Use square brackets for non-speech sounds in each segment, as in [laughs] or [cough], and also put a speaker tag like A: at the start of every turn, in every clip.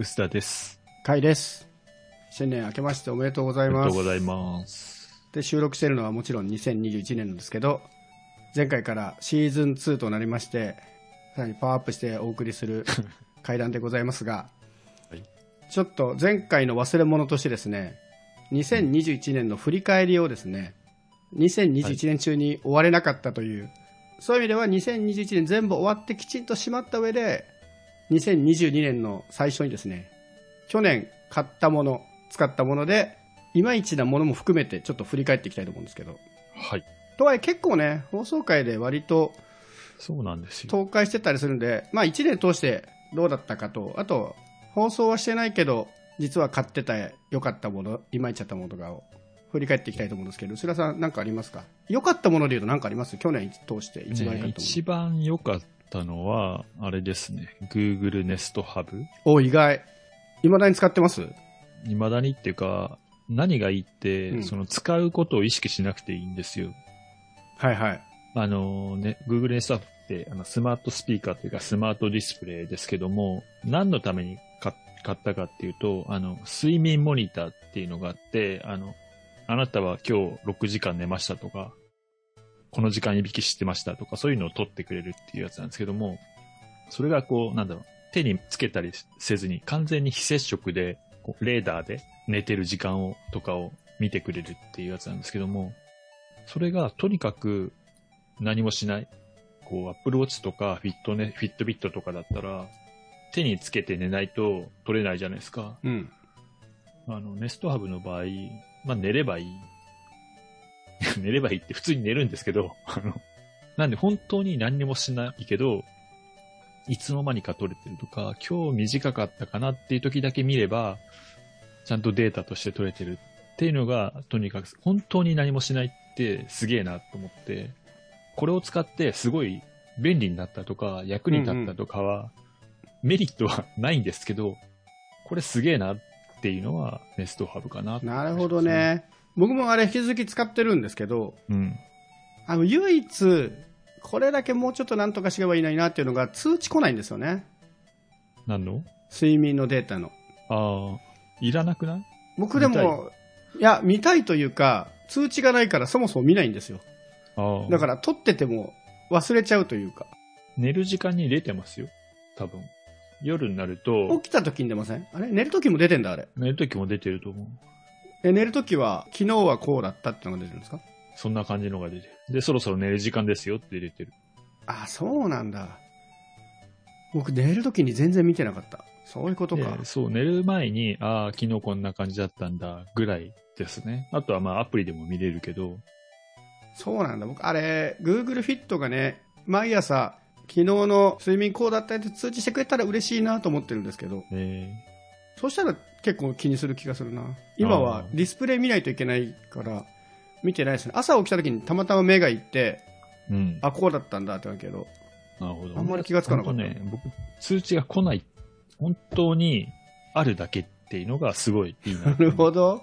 A: 薄田です。
B: かいです。新年明けましておめでとうござ
A: ありが
B: います。
A: とうございます。
B: で、収録しているのはもちろん2021年なんですけど、前回からシーズン2となりまして、さらにパワーアップしてお送りする [laughs] 会談でございますが、
A: はい
B: ちょっと前回の忘れ物としてですね、2021年の振り返りをですね、2021年中に終われなかったという、そういう意味では2021年全部終わってきちんとしまった上で、2022年の最初にですね、去年買ったもの、使ったもので、いまいちなものも含めてちょっと振り返っていきたいと思うんですけど。
A: はい。
B: とはいえ結構ね、放送回で割と
A: そうなんですよ。
B: 東海してたりするんで、まあ1年通してどうだったかと、あと、放送はしてないけど、実は買ってた良かったもの、いまいちだったものとかを振り返っていきたいと思うんですけど、薄田さん何かありますか？良かったもので言うと何かあります？去年通して一番良か
A: ね
B: ったも
A: 一番良かったのは、あれですね。Google Nest Hub。
B: の。お、意外。未だに使ってます？
A: 未だにっていうか、何がいいって、
B: うん
A: その使うことを意識しなくていいんですよ。
B: はいはい。
A: あのね、Google Nest Hub ってあのスマートスピーカーというかスマートディスプレイですけども、何のために買買ったかっていうと、あの、睡眠モニターっていうのがあって、あの、あなたは今日6時間寝ましたとか、この時間いびきしてましたとか、そういうのを取ってくれるっていうやつなんですけども、それがこう、なんだろう、手につけたりせずに完全に非接触で、レーダーで寝てる時間を、とかを見てくれるっていうやつなんですけども、それがとにかく何もしない。こう、Apple Watch とかフィットね、フィットビットとかだったら、手につけて寝ないと取れないじゃないですか。
B: うん。
A: あの、ネストハブの場合、まあ寝ればいい。[laughs] 寝ればいいって普通に寝るんですけど、あの、なんで本当に何にもしないけど、いつの間にか取れてるとか、今日短かったかなっていう時だけ見れば、ちゃんとデータとして取れてるっていうのが、とにかく本当に何もしないってすげえなと思って、これを使ってすごい便利になったとか、役に立ったとかは、メリットはないんですけど、これすげえなっていうのはネストハブかな。
B: なるほど。ね。僕もあれ引き続き使ってるんですけど、
A: うん。
B: あの、唯一、これだけもうちょっとなんとかすればいいのになっていうのが通知来ないんですよね。
A: 何の？
B: 睡眠のデータの。
A: ああ、いらなくない？
B: 僕でも、いや、見たいというか、通知がないからそもそも見ないんですよ。
A: ああ。
B: だから撮ってても忘れちゃうというか、
A: 寝る時間に出てますよ。多分。夜になると、
B: 起きた時に出ません？あれ？寝る時も出てんだ、あれ。
A: 寝る時も出てると思う。
B: え、寝る時は、昨日はこうだったってのが出てるんですか？
A: そんな感じのが出てる。で、そろそろ寝る時間ですよって出てる。
B: あ、そうなんだ。僕寝る時に全然見てなかった。そういうことか
A: で。そう、寝る前に、ああ、昨日こんな感じだったんだ、ぐらいですね。あとはまあアプリでも見れるけど、
B: そうなんだ。僕、あれ、Google Fit がね、毎朝、昨日の睡眠こうだったって通知してくれたら嬉しいなと思ってるんですけど、
A: え
B: そしたら結構気にする気がするな。今はディスプレイ見ないといけないから、見てないですね。朝起きた時にたまたま目がいって、
A: ー、うん。
B: あ、こうだったんだってわけど、
A: なるほど。
B: あんまり気がつかなかった
A: ね、僕、通知が来ない、本当にあるだけっていうのがすごいいいな。
B: なるほど。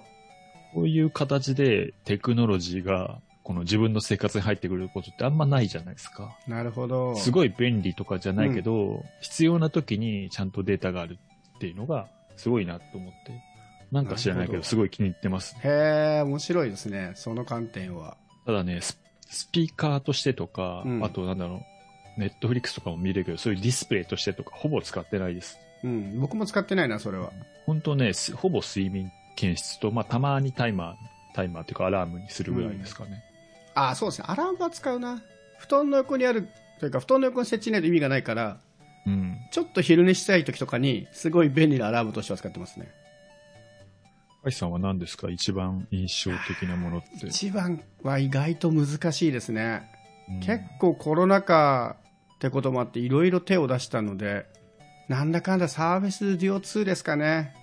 A: こういう形でテクノロジーが、この自分の生活に入ってくることってあんまないじゃないですか。
B: なるほど。
A: すごい便利とかじゃないけど、必要な時にちゃんとデータがあるっていうのが、すごいなと思って。なんか知らないけど、すごい気に入ってます。
B: へえ、面白いですね。その観点は。
A: ただね、ススピーカーとしてとか、
B: うん
A: あとなんだろう、ネットフリックスとかも見れるけど、そういうディスプレイとしてとか、ほぼ使ってないです。
B: うん。僕も使ってないな、それは。
A: 本当ね、すほぼ睡眠検出と、まあ、たまにタイマー、タイマーっていうかアラームにするぐらいですかね。
B: あ、そうですね。アラームは使うな。布団の横にある、というか、布団の横に設置しないと意味がないから、
A: うん。
B: ちょっと昼寝したい時とかに、すごい便利なアラームとしては使ってますね。
A: カイさんは何ですか？一番印象的なものって。
B: 一番は意外と難しいですね。
A: うん
B: 結構コロナ禍ってこともあっていろいろ手を出したのでなんだかんだサービスデュオ2ですかね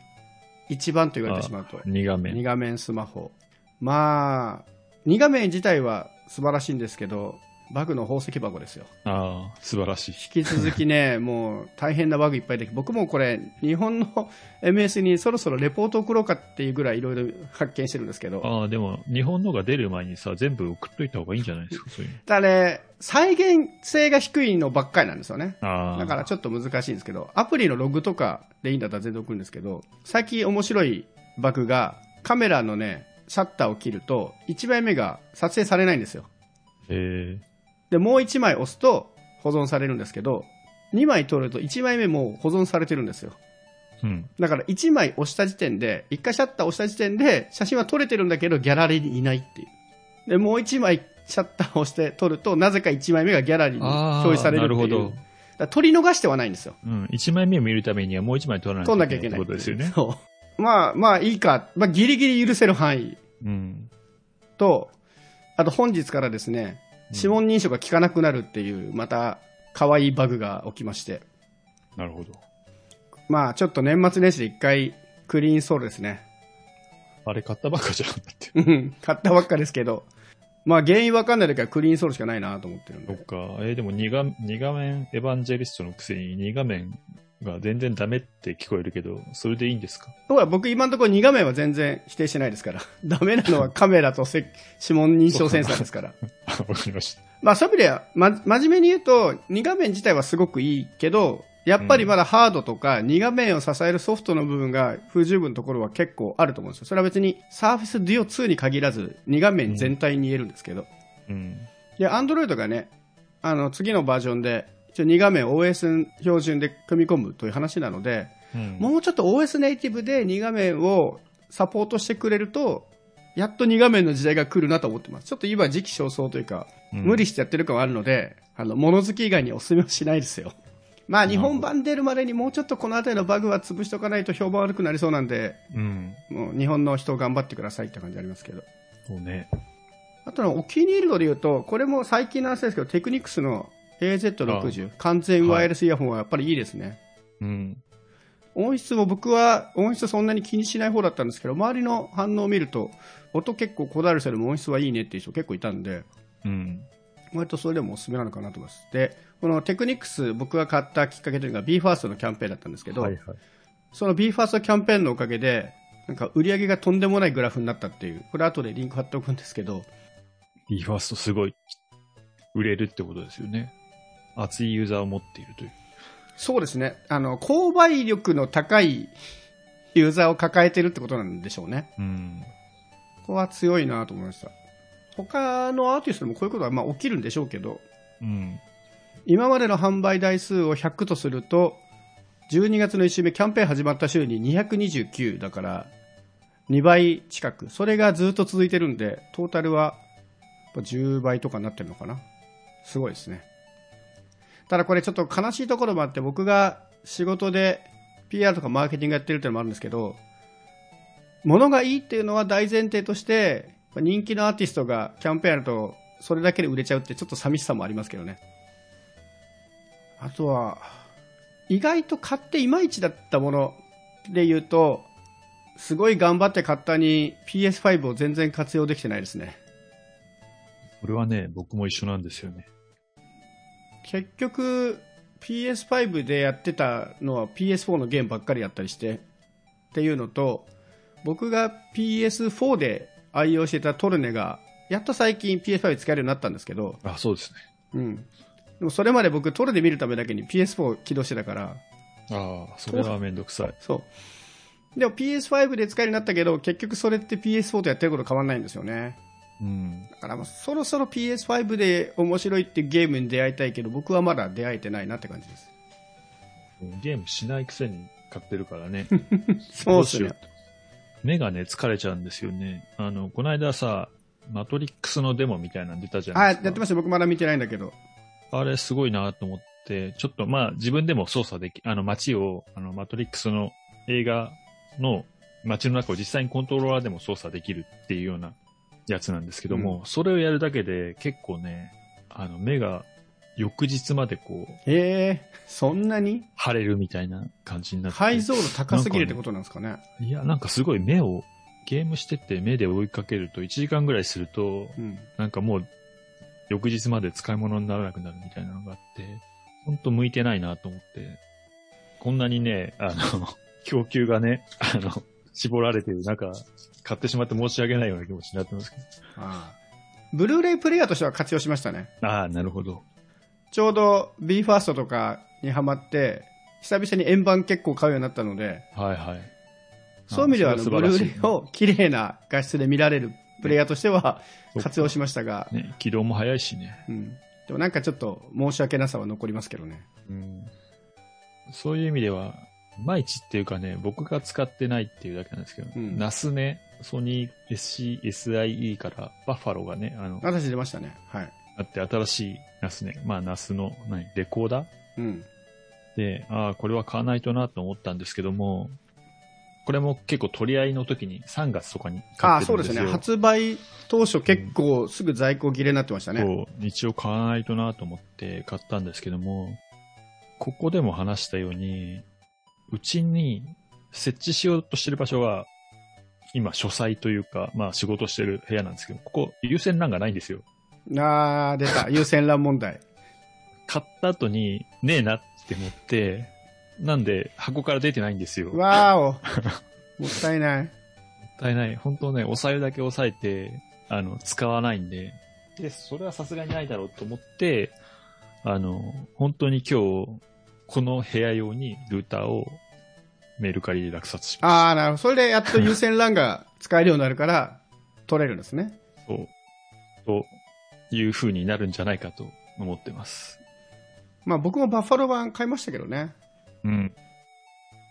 B: 一番と言われてしまうと
A: 2画面。
B: 二画面スマホまあ二画面自体は素晴らしいんですけどバグの宝石箱ですよ。
A: ああ、素晴らしい。
B: 引き続きね、[laughs] もう大変なバグいっぱいでき僕もこれ、日本の MS にそろそろレポート送ろうかっていうぐらいいろいろ発見してるんですけど、
A: ああ、でも、日本のが出る前にさ、全部送っといた方がいいんじゃないですか、そういう
B: ただね、再現性が低いのばっかりなんですよね。
A: の。ああ。
B: だからちょっと難しいんですけど、アプリのログとかでいいんだったら全然送るんですけど、最近面白いバグが、カメラのね、シャッターを切ると、1枚目が撮影されないんですよ。
A: え
B: で、もう1枚押すと保存されるんですけど、2枚撮ると1枚目も保存されてるんですよ。
A: えうん。
B: だから1枚押した時点で、1回シャッター押した時点で写真は撮れてるんだけどギャラリーにいないっていう。で、もう1枚シャッターを押して撮ると、なぜか1枚目がギャラリーに表示されるっていう。
A: なるほど
B: だから撮り逃してはないんですよ。
A: うん。1枚目を見るためにはもう1枚取らな
B: 撮んなきゃいけない
A: ってことですよね。
B: そう。まあまあいいか。まあギリギリ許せる範囲
A: うん。
B: と、あと本日からですね、指紋認証が効かなくなるっていう、また可愛いバグが起きまして。
A: なるほど。
B: まあちょっと年末年始で一回クリーンソールですね。
A: あれ買ったばっかじゃん。だって。
B: うん買ったばっかですけど。まあ原因わかんない時はクリーンソールしかないなと思ってるんで。
A: そっか。えーでも2画二画面エヴァンジェリストのくせに2画面が全然ダメって聞こえるけど、それでいいんですか？
B: 僕今のところ2画面は全然否定してないですから。[laughs] ダメなのはカメラとせ指紋認証センサーですから。[laughs]
A: あわかりました。
B: まあそういう意味では、ま、真面目に言うと、2画面自体はすごくいいけど、やっぱりまだハードとか2画面を支えるソフトの部分が不十分なところは結構あると思うんですよ。それは別に Surface Duo 2に限らず2画面全体に言えるんですけど。
A: うん。
B: で、Android がね、あの次のバージョンで一応2画面 OS 標準で組み込むという話なので、
A: うん、
B: もうちょっと OS ネイティブで2画面をサポートしてくれると、やっと2画面の時代が来るなと思ってます。ちょっと今時期尚早というか、
A: うん
B: 無理してやってる感はあるので、あの、物好き以外にお勧めはしないですよ。まあ、日本版出るまでにもうちょっとこの辺りのバグは潰しとかないと評判悪くなりそうなんで、
A: うん。
B: もう日本の人頑張ってくださいって感じありますけど。
A: そうね。
B: あとのお気に入りので言うと、これも最近の話ですけど、テクニックスの AZ60、完全ワイヤレスイヤホンはやっぱりいいですね。
A: うん。
B: 音質も僕は音質そんなに気にしない方だったんですけど、周りの反応を見ると、音結構こだわる人でも音質はいいねっていう人結構いたんで、
A: うん。
B: 割とそれでもおすすめなのかなと思います。で、このテクニックス僕が買ったきっかけというのが BE:FIRST のキャンペーンだったんですけど、
A: はいはい。
B: その BE:FIRST キャンペーンのおかげで、なんか売り上げがとんでもないグラフになったっていう、これ後でリンク貼っておくんですけど、
A: b ファーストすごい売れるってことですよね。熱いユーザーを持っているという。
B: そうですね、あの、購買力の高いユーザーを抱えてるってことなんでしょうね。
A: うん。
B: ここは強いなと思いました。他のアーティストでもこういうことはまあ起きるんでしょうけど、
A: うん。
B: 今までの販売台数を100とすると、12月の1週目、キャンペーン始まった週に229だから、2倍近く。それがずっと続いてるんで、トータルはやっぱ10倍とかになってるのかな。すごいですね。ただこれちょっと悲しいところもあって、僕が仕事で PR とかマーケティングやってるっていうのもあるんですけど、物がいいっていうのは大前提として、人気のアーティストがキャンペーンやると、それだけで売れちゃうってちょっと寂しさもありますけどね。あとは、意外と買っていまいちだったもので言うと、すごい頑張って買ったに PS5 を全然活用できてないですね。
A: これはね、僕も一緒なんですよね。
B: 結局、PS5 でやってたのは PS4 のゲームばっかりやったりして、っていうのと、僕が PS4 で愛用してたトルネが、やっと最近 PS5 使えるようになったんですけど、
A: あ、そうですね。
B: うん。でもそれまで僕トルネ見るためだけに PS4 起動してたから、
A: ああ、それはめんどくさい。
B: そう。でも PS5 で使えるようになったけど、結局それって PS4 とやってること変わんないんですよね。
A: うん。
B: だからもうそろそろ PS5 で面白いっていうゲームに出会いたいけど、僕はまだ出会えてないなって感じです。
A: ゲームしないくせに買ってるからね。[laughs]
B: そうですね
A: どしよ。う目がね、疲れちゃうんですよね。あの、この間さ、マトリックスのデモみたいなの出たじゃな
B: はいい、
A: ですか。
B: やってました。僕まだ見てないんだけど。
A: あれすごいなと思って、ちょっとまあ自分でも操作でき、あの街を、あのマトリックスの映画の街の中を実際にコントローラーでも操作できるっていうようなやつなんですけども、それをやるだけで結構ね、あの目が翌日までこう、
B: へえ、そんなに？
A: 腫れるみたいな感じになって。
B: 解像度高すぎるってことなんですかね？
A: いや、なんかすごい目を、ゲームしてて目で追いかけると1時間ぐらいすると、
B: うん。
A: なんかもう翌日まで使い物にならなくなるみたいなのがあって、ほんと向いてないなと思って、こんなにね、あの、[laughs] 供給がね、あの、絞られてる中、買ってしまって申し訳ないような気持ちになってますけ
B: ああブルーレイプレイヤーとしては活用しましたね。
A: ど。ああ、なるほど。
B: ちょうど BE:FIRST とかにハマって、久々に円盤結構買うようになったので、
A: はいはい。
B: そういう意味ではブルーレイを綺麗な画質で見られるプレイヤーとしては活用しましたが、
A: ね、起動も早いしね。
B: うん、でもなんかちょっと申し訳なさは残りますけどね。
A: うん。そういう意味では、いまいちっていうかね、僕が使ってないっていうだけなんですけど、
B: うん
A: ナスね、ソニー SC、SIE からバッファローがね、あの、
B: 私出ましたね。はい。
A: あって新しいナスね、まあナスの、何、レコーダー？
B: うん。
A: で、ああ、これは買わないとなと思ったんですけども、これも結構取り合いの時に3月とかに買
B: ああ、
A: ってるんで
B: ですね。発売当初結構すぐ在庫切れになってましたね。
A: そう、一応買わないとなと思って買ったんですけども、ここでも話したように、うちに設置しようとしてる場所は、今書斎というか、まあ仕事してる部屋なんですけど、ここ優先欄がないんですよ。
B: ああ、出た。[laughs] 優先欄問題。
A: 買った後にねえなって思って、なんで箱から出てないんですよ。もっ
B: わーお。[laughs] もったいない。
A: たいない。本当ね、押さえるだけ押さえて、あの、使わないんで。で、それはさすがにないだろうと思って、あの、本当に今日、この部屋用にルーターをメルカリで落札しまし
B: ああ、なるほど。それでやっと優先欄が使えるようになるから、取れるんですね。
A: た。そう。という風になるんじゃないかと思ってます。
B: まあ僕もバッファロー版買いましたけどね。
A: うん。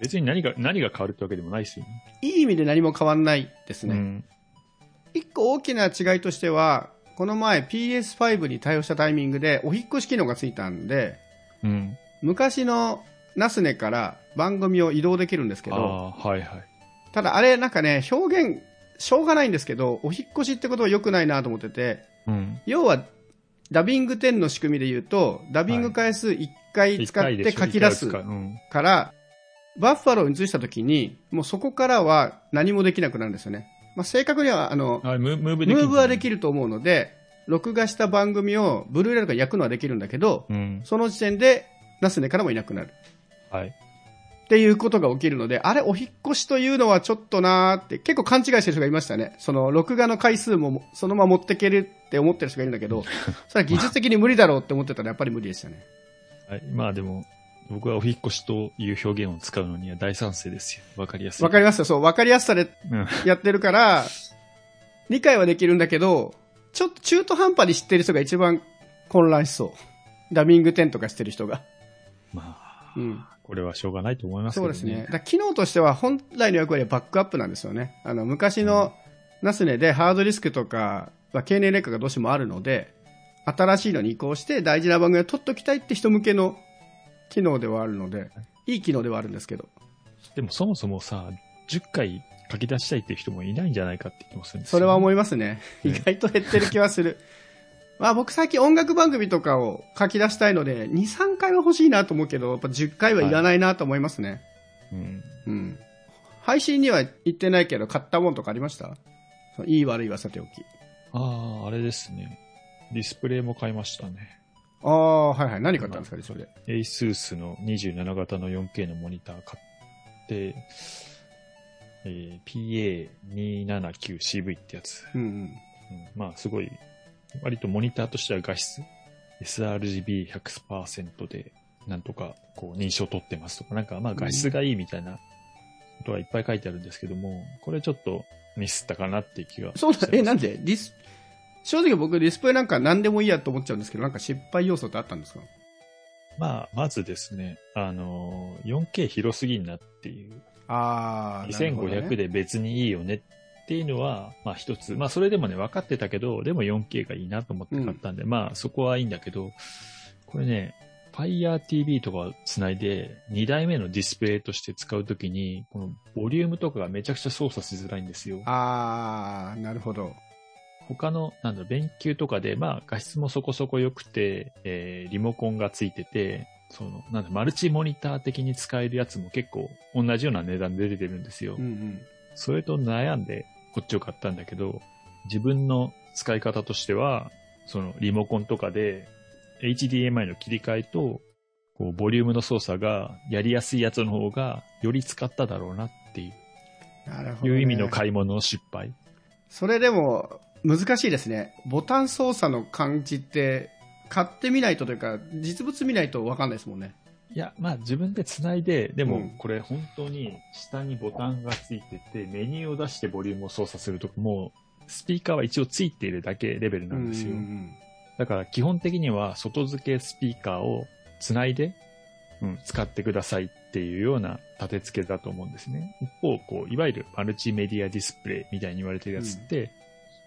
A: 別に何が、何が変わるってわけでもないですよね。
B: いい意味で何も変わんないですね。
A: うん。
B: 一個大きな違いとしては、この前 PS5 に対応したタイミングでお引っ越し機能がついたんで、
A: うん。
B: 昔のナスネから番組を移動できるんですけど、
A: はいはい。
B: ただあれなんかね、表現、しょうがないんですけど、お引っ越しってことは良くないなと思ってて、
A: うん。
B: 要は、ダビング10の仕組みで言うと、ダビング回数1回使って書き出す。から、バッファローに移したときに、もうそこからは何もできなくなるんですよね。まあ、正確には、あの、
A: あムムーブ
B: ムーブはでき
A: る。
B: ると思うので、録画した番組をブルーレイとか焼くのはできるんだけど、
A: うん。
B: その時点でナスネからもいなくなる。
A: はい。
B: っていうことが起きるので、あれ、お引っ越しというのはちょっとなーって、結構勘違いしてる人がいましたね。その、録画の回数もそのまま持ってけるって思ってる人がいるんだけど、[laughs] それは技術的に無理だろうって思ってたらやっぱり無理でしたね。
A: はい。まあでも、僕はお引っ越しという表現を使うのには大賛成ですよ。わかりやすい。
B: わかりますよ。そう、わかりやすさで
A: うん。
B: やってるから、理解はできるんだけど、ちょっと中途半端に知ってる人が一番混乱しそう。ダビング10とかしてる人が。
A: まあ、
B: うん。
A: これはしょうがないと思いますけどね。
B: そうですね。だ機能としては本来の役割はバックアップなんですよね。あの、昔のナスネでハードディスクとか、まあ、経年劣化がどうしてもあるので、新しいのに移行して大事な番組を取っときたいって人向けの機能ではあるので、いい機能ではあるんですけど。
A: でもそもそもさ、10回書き出したいっていう人もいないんじゃないかって気もするんですよ
B: それは思いますね。
A: ね
B: 意外と減ってる気はする。まあ僕最近音楽番組とかを書き出したいので、2、3回は欲しいなと思うけど、やっぱ10回はいらないなと思いますね。
A: うん。
B: うん。配信には行ってないけど、買ったもんとかありました？いい悪いはさておき。
A: ああ、あれですね。ディスプレイも買いましたね。
B: ああ、はいはい。何買ったんですかね、それで。
A: ASUS の27型の 4K のモニター買って、えー PA279CV ってやつ。
B: うんうん。
A: うん、まあ、すごい、割とモニターとしては画質、sRGB100% で、なんとか、こう、認証取ってますとか、なんか、まあ、画質がいいみたいなことがいっぱい書いてあるんですけども、これちょっとミスったかなっていう気が
B: そうだ、え、なん
A: で
B: でディス、正直僕ディスプレイなんか何でもいいやと思っちゃうんですけど、なんか失敗要素ってあったんですか？
A: まあ、まずですね、あの、4K 広すぎんなっていう、
B: ああ、なるほどね。
A: 2500で別にいいよねっていうのは、まあ一つ、まあそれでもね、分かってたけど、でも 4K がいいなと思って買ったんで、まあそこはいいんだけど、これね、Fire TV とかつないで、2台目のディスプレイとして使うときに、このボリュームとかがめちゃくちゃ操作しづらいんですよ。
B: ああ、なるほど。
A: 他の、なんだ勉強とかで、まあ画質もそこそこ良くて、えーリモコンがついてて、その、なんだ、マルチモニター的に使えるやつも結構同じような値段で出てるんですよ。
B: うんうん。
A: それと悩んでこっちを買ったんだけど、自分の使い方としては、そのリモコンとかで HDMI の切り替えと、こう、ボリュームの操作がやりやすいやつの方がより使っただろうなっていう
B: なるほど、ね。
A: いう意味の買い物の失敗。
B: それでも、難しいですね。ボタン操作の感じって、買ってみないとというか、実物見ないと分かんないですもんね。
A: いや、まあ自分で繋いで、でも
B: うん
A: これ本当に下にボタンがついてて、メニューを出してボリュームを操作するともう、スピーカーは一応ついているだけレベルなんですよ。
B: うん
A: だから基本的には外付けスピーカーを繋いで、うん、使ってくださいっていうような立て付けだと思うんですね。一方、こう、いわゆるマルチメディアディスプレイみたいに言われてるやつって、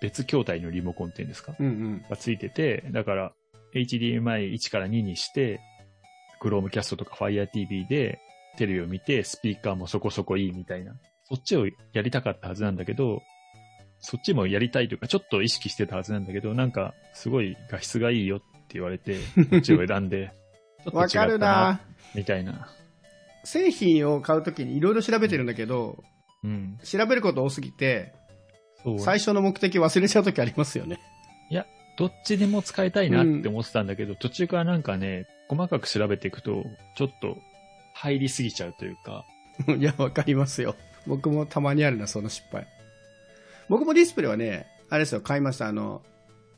A: 別筐体のリモコンっていうんですか？
B: うんうん。
A: がついてて、だから HDMI1 から2にして、Chromecast とか Fire TV でテレビを見て、スピーカーもそこそこいいみたいな。そっちをやりたかったはずなんだけど、そっちもやりたいというか、ちょっと意識してたはずなんだけど、なんか、すごい画質がいいよって言われて、こっちを選んで、[laughs] ちょっと違
B: わ
A: った
B: かるな
A: みたいな。
B: 製品を買うときにいろいろ調べてるんだけど、
A: うん。
B: 調べること多すぎて。最初の目的忘れちゃうときありますよね。
A: どっちでも使いたいなって思ってたんだけど、途中からなんかね、細かく調べていくと、ちょっと入りすぎちゃうというか、[laughs]
B: いや、わかりますよ。僕もたまにあるな、その失敗。僕もディスプレイはね、あれですよ、買いました。あの、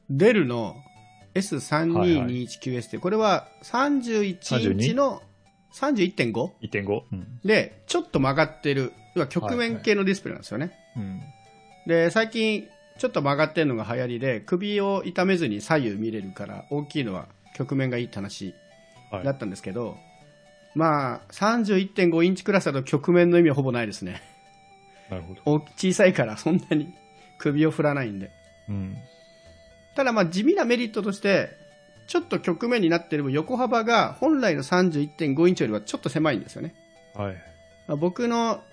B: デルの S3221QS って、これは31インチの 31.5?
A: 1.5。うん。
B: で、ちょっと曲がってる、要は曲面系のディスプレイなんですよね。
A: うん。
B: で、最近、ちょっと曲がってるのが流行りで、首を痛めずに左右見れるから、大きいのは曲面がいいって話
A: はい
B: だったんですけど、まあ、31.5インチクラスだと曲面の意味はほぼないですね。
A: なるほど。
B: 大小さいからそんなに首を振らないんで。
A: うん。
B: ただまあ地味なメリットとして、ちょっと曲面になってる分横幅が本来の31.5インチよりはちょっと狭いんですよね。
A: はい。
B: まあ僕の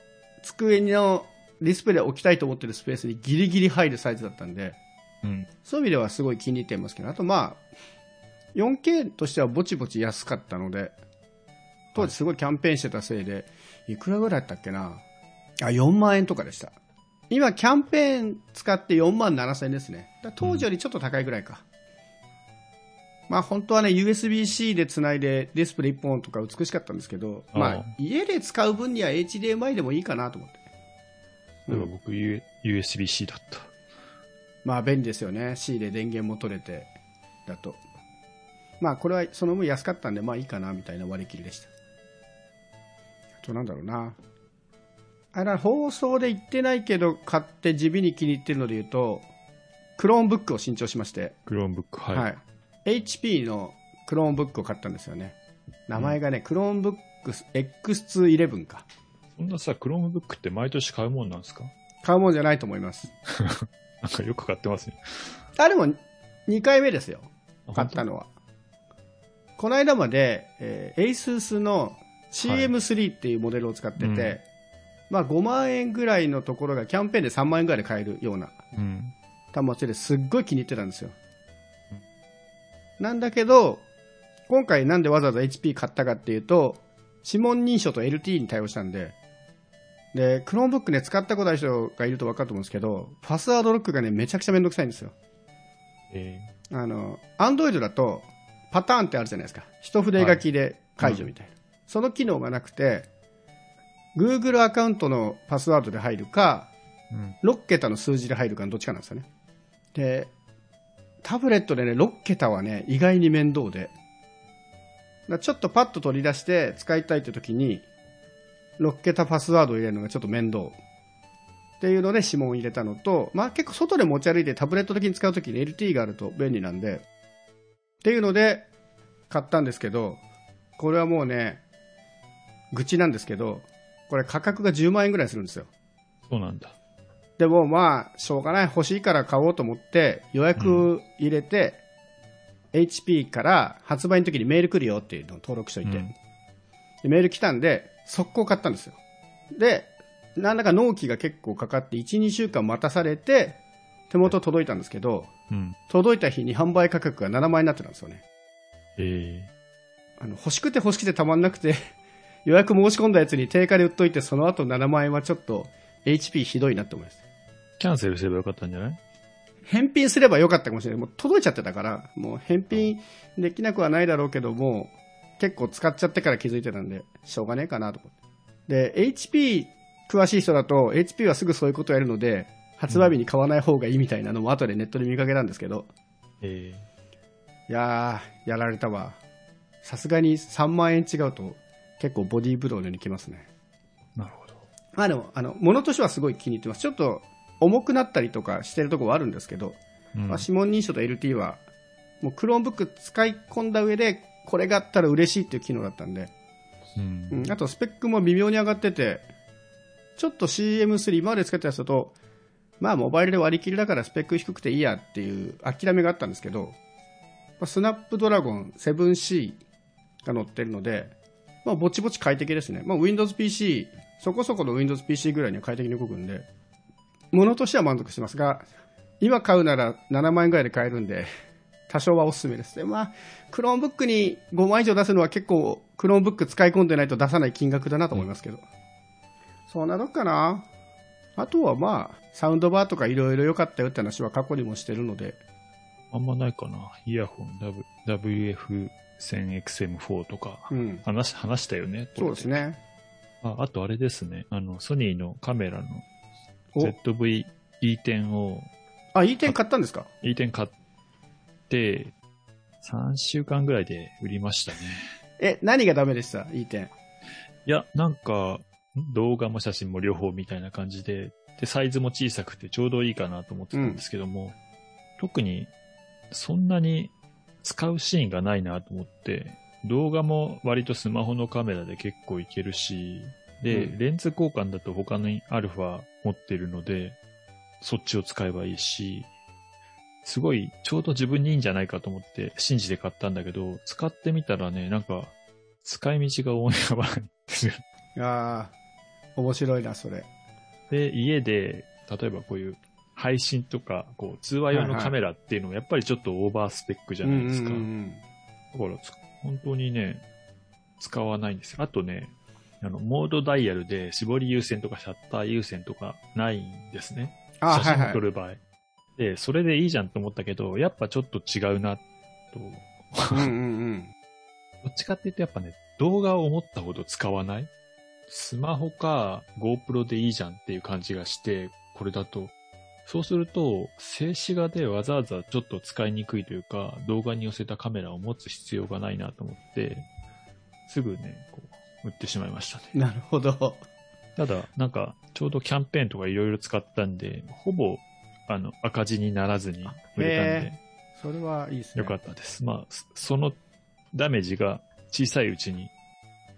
B: 机のディスプレイを置きたいと思ってるスペースにギリギリ入るサイズだったんで、
A: うん。
B: そういう意味ではすごい気に入ってますけど、あとまあ、4K としてはぼちぼち安かったので、当時すごいキャンペーンしてたせいで、いくらぐらいだったっけな？あ、4万円とかでした。今、キャンペーン使って4万7千円ですね。当時よりちょっと高いぐらいか。まあ本当はね、USB-C で繋いでディスプレイ1本とか美しかったんですけど、ま
A: ああ
B: あ家で使う分には HDMI でもいいかなと思って。
A: 例えば僕、U- USB-C だった。
B: まあ便利ですよね。C で電源も取れて、だと。まあこれはその分安かったんで、まあいいかなみたいな割り切りでした。あとなんだろうな。あれ放送で言ってないけど買って地味に気に入ってるので言うと、クローンブックを新調しまして、
A: Chromebook。はい。
B: はい。HP のクローンブックを買ったんですよね。名前がね、クローンブック X211 か。
A: そんなさ、Chromebook って毎年買うもんなんですか？
B: 買うもんじゃないと思います。[laughs]
A: なんかよく買ってますね。
B: あ、でも2回目ですよ。
A: あ
B: 買ったのは。この間まで、えー、ASUS の CM3 っていうモデルを使ってて、
A: はいうん
B: まあ5万円ぐらいのところがキャンペーンで3万円ぐらいで買えるような
A: うん。
B: 端末ですっごい気に入ってたんですよ。なんだけど、今回なんでわざわざ HP 買ったかっていうと、指紋認証と LTE に対応したんで、で、 Chromebook ね、使ったことある人がいると分かると思うんですけど、パスワードロックがね、めちゃくちゃめんどくさいんですよ。
A: え
B: あの、 Android だと、パターンってあるじゃないですか。一筆書きで解除みたいな。その機能がなくて、Google アカウントのパスワードで入るか、
A: ーうん。
B: 6桁の数字で入るかのどっちかなんですよね。で、タブレットでね、6桁はね、意外に面倒で、ちょっとパッと取り出して使いたいって時に、6桁パスワードを入れるのがちょっと面倒。っていうので指紋を入れたのと、まあ結構外で持ち歩いてタブレット的に使う時に LT があると便利なんで、っていうので買ったんですけど、これはもうね、愚痴なんですけど、これ価格が10万円ぐらいするんですよ。
A: そうなんだ。
B: でもまあ、しょうがない、欲しいから買おうと思って、予約入れて、HP から発売の時にメール来るよっていうのを登録しといて、
A: うん
B: でメール来たんで、速攻買ったんですよ。で、なんだか納期が結構かかって、1、2週間待たされて、手元届いたんですけど、
A: うん。
B: 届いた日に販売価格が7万円になってたんですよね。
A: え
B: あの欲しくて欲しくてたまんなくて、[laughs] 予約申し込んだやつに定価で売っといて、その後7万円はちょっと HP ひどいなって思います。
A: ー、キャンセルすればよかったんじゃない？
B: 返品すればよかったかもしれない。もう届いちゃってたから、もう返品できなくはないだろうけども、結構使っちゃってから気づいてたんで、しょうがねえかなと思って。で、HP 詳しい人だと、HP はすぐそういうことをやるので、発売日に買わない方がいいみたいなのも後でネットで見かけたんですけど、
A: え
B: いやー、やられたわ。さすがに3万円違うと、結構ボディーブローのようにきますね。
A: ーなるほど。
B: まあでも、あの、物としてはすごい気に入ってます。ちょっと重くなったりとかしてるところはあるんですけど、
A: うん
B: まあ、指紋認証と LT は、もう Chromebook 使い込んだ上で、これがあったら嬉しいっていう機能だったんで、
A: うん。
B: うん、あとスペックも微妙に上がってて、ちょっと CM3 今まで使ってたやつだと、まあモバイルで割り切りだからスペック低くていいやっていう諦めがあったんですけど、まあスナップドラゴン 7C が載ってるので、まあぼちぼち快適ですね。まあ Windows PC、そこそこの Windows PC ぐらいには快適に動くんで、物としては満足してますが、今買うなら7万円ぐらいで買えるんで、多少はおすすめです。で、まあ、 Chromebook に5万以上出すのは結構、 Chromebook 使い込んでないと出さない金額だなと思いますけど。そんなとこかな。あとはまあ、サウンドバーとかいろいろ良かったよって話は過去にもしてるので、
A: あんまないかな。イヤホン W WF1000XM4 とか、
B: うん。
A: 話、話したよね。
B: そうですね。
A: ああとあれですね。あの、ソニーのカメラの
B: お
A: ZV-E10 を、
B: あ、いい点買ったんですか
A: ？E10 買って、3週間ぐらいで売りましたね。
B: え、何がダメでした？いい点。
A: いや、なんか、動画も写真も両方みたいな感じで、で、サイズも小さくてちょうどいいかなと思ってたんですけども、特にそんなに使うシーンがないなと思って、動画も割とスマホのカメラで結構いけるし、で、
B: うん
A: レンズ交換だと他にアルファ持ってるので、そっちを使えばいいし、すごいちょうど自分にいいんじゃないかと思って信じて買ったんだけど、使ってみたらね、なんか使い道が思い浮かばないんですよ。
B: いやー、面白いな、それ。
A: で、家で、例えばこういう配信とか、こう、通話用のカメラっていうのもやっぱりちょっとオーバースペックじゃないですか。だからつ、本当にね、使わないんですよ。あとね、あの、モードダイヤルで絞り優先とかシャッター優先とかないんですね。
B: あ、
A: 写真撮る場合。で、それでいいじゃんと思ったけど、やっぱちょっと違うな、と。
B: うんうんうん。[laughs]
A: どっちかっていうとやっぱね、動画を思ったほど使わない？スマホか GoPro でいいじゃんっていう感じがして、これだと。そうすると、静止画でわざわざちょっと使いにくいというか、動画に寄せたカメラを持つ必要がないなと思って、すぐね、こう、売ってしまいましたね。
B: なるほど。
A: ただ、なんか、ちょうどキャンペーンとかいろいろ使ったんで、ほぼ、あの、赤字にならずに売れたんで、
B: それはいいですね。
A: よかったです。まあ、そそのダメージが小さいうちに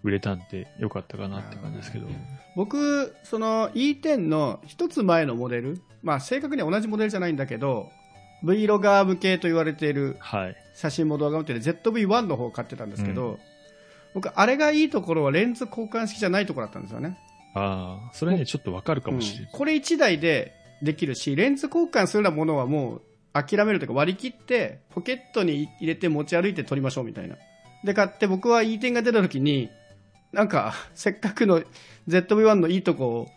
A: 売れたんでよかったかなって感じですけど。
B: 僕、その E10 の一つ前のモデル、まあ正確には同じモデルじゃないんだけど、Vlogger 向けと言われている
A: はい。
B: 写真も動画もってる ZV-1 の方を買ってたんですけど、
A: う
B: 僕、あれがいいところはレンズ交換式じゃないところだったんですよね。
A: ああ、それね、ちょっとわかるかもしれない。
B: うんこれ1台でできるし、レンズ交換するようなものはもう諦めるというか割り切って、ポケットに入れて持ち歩いて撮りましょうみたいな。で、買って僕は E 点が出た時に、なんか、[laughs] せっかくの ZV-1 のいいとこを、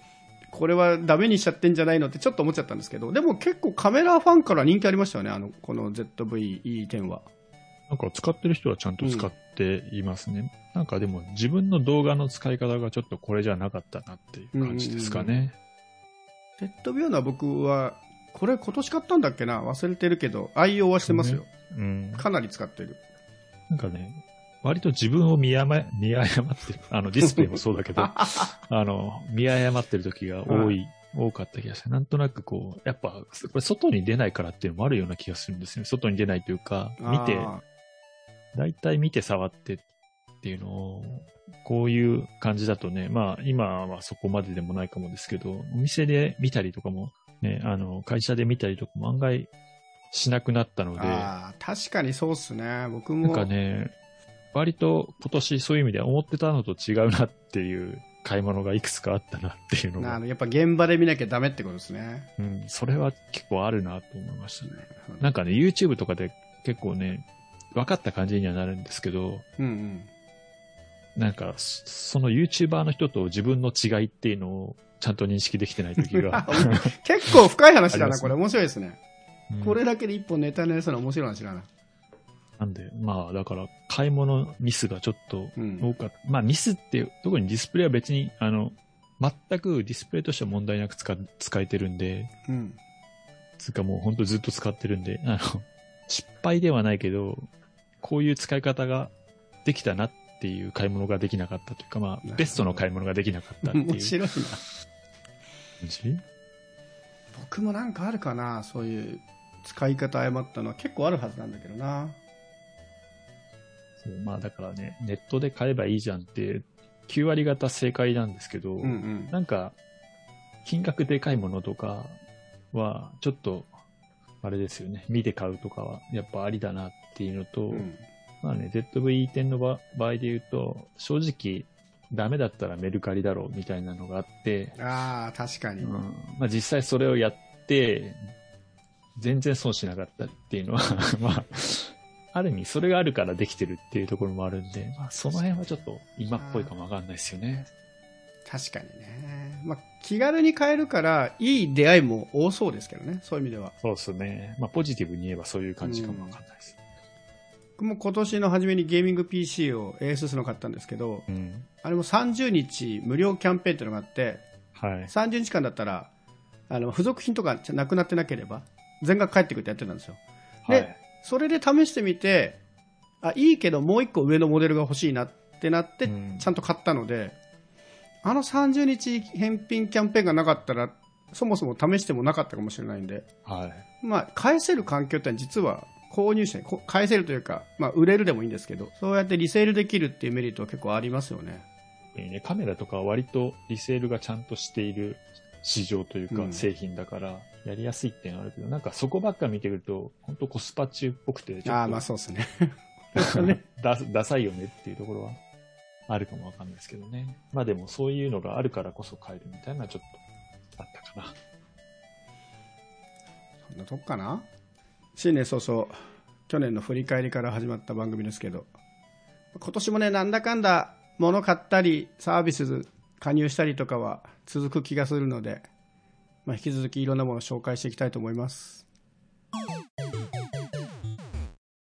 B: これはダメにしちゃってんじゃないのってちょっと思っちゃったんですけど、でも結構カメラファンから人気ありましたよね、あの、この ZV-E10 は。
A: なんか使ってる人はちゃんと使っていますね。なんかでも自分の動画の使い方がちょっとこれじゃなかったなっていう感じですかね。
B: ZV-1 は僕は、これ今年買ったんだっけな？忘れてるけど、愛用はしてますよ。
A: うん。
B: かなり使ってる。
A: なんかね、割と自分を見誤見誤ってる。あの、ディスプレイもそうだけど、[laughs] あの、見誤ってる時が多い、多かった気がして、なんとなくこう、やっぱ、これ外に出ないからっていうのもあるような気がするんですよね。外に出ないというか、見て、
B: あ
A: だいたい見て触ってっていうのを、こういう感じだとね、まあ今はそこまででもないかもですけど、お店で見たりとかも、ね、あの、会社で見たりとかも案外しなくなったの
B: ー
A: で、
B: あー確かにそうっすね。僕も。
A: なんかね、割と今年そういう意味では思ってたのと違うなっていう買い物がいくつかあったなっていうのが、
B: やっぱ現場で見なきゃダメってことですね。
A: うん、それは結構あるなと思いましたね。
B: うん
A: なんかね、YouTube とかで結構ね、分かった感じにはなるんですけど、
B: うん。
A: なんか、そその YouTuber の人と自分の違いっていうのをちゃんと認識できてない時が [laughs]
B: 結構深い話だな、これ。面白いですね。
A: うん
B: これだけで一本ネタになりそうな面白い話だな。
A: なんで、まあ、だから、買い物ミスがちょっと
B: うん
A: 多かった。まあ、ミスって、特にディスプレイは別に、あの、全くディスプレイとしては問題なく使使えてるんで、
B: うん。
A: つうかもう本当ずっと使ってるんで、あの、失敗ではないけど、こういう使い方ができたなっていう買い物ができなかったというか、まあ、ベストの買い物ができなかったっていう感
B: 面白いな。
A: じ？
B: 僕もなんかあるかな、そういう使い方誤ったのは結構あるはずなんだけどな。
A: そうまあだからね、ネットで買えばいいじゃんって、9割方正解なんですけど、
B: うんうん。
A: なんか、金額でかいものとかは、ちょっと、あれですよね、見て買うとかは、やっぱありだなっていうのと、
B: うん
A: まあね、ZV-10 の場場合で言うと、正直、ダメだったらメルカリだろうみたいなのがあって、
B: ああ、確かに。
A: うんまあ、実際それをやって、全然損しなかったっていうのは、[laughs] まあ、ある意味それがあるからできてるっていうところもあるんで、まあ、その辺はちょっと今っぽいかもわかんないですよね。
B: 確かにね。まあ、気軽に買えるから、いい出会いも多そうですけどね、そういう意味では。
A: そうですね。まあ、ポジティブに言えばそういう感じかもわかんないです。
B: 僕も今年の初めにゲーミング PC を ASUS の買ったんですけど、
A: うん。
B: あれも30日無料キャンペーンっていうのがあって、
A: はい。
B: 30日間だったら、あの付属品とかなくなってなければ、全額返ってくるってやってたんですよ。で
A: はい。
B: それで試してみて、あ、いいけどもう一個上のモデルが欲しいなってなって、
A: うん
B: ちゃんと買ったので、あの30日返品キャンペーンがなかったら、そもそも試してもなかったかもしれないんで、
A: はい。
B: まあ、返せる環境って実は購入者にこ返せるというか、まあ、売れるでもいいんですけど、そうやってリセールできるっていうメリットは結構ありますよね。
A: ね、カメラとかは割とリセールがちゃんとしている市場という
B: うん
A: か製品だから、やりやすいっていうのはあるけど、なんかそこばっか見てると、本当コスパ中っぽくて、
B: ああ、まあそうですね。[laughs]
A: ダダサいよねっていうところはあるかもわかんないですけどね。まあでもそういうのがあるからこそ買えるみたいなちょっとあったかな。
B: そんなとこかな新年早々、去年の振り返りから始まった番組ですけど、今年もね、なんだかんだ物買ったり、サービス加入したりとかは続く気がするので、まあ、引き続きいろんなものを紹介していきたいと思います。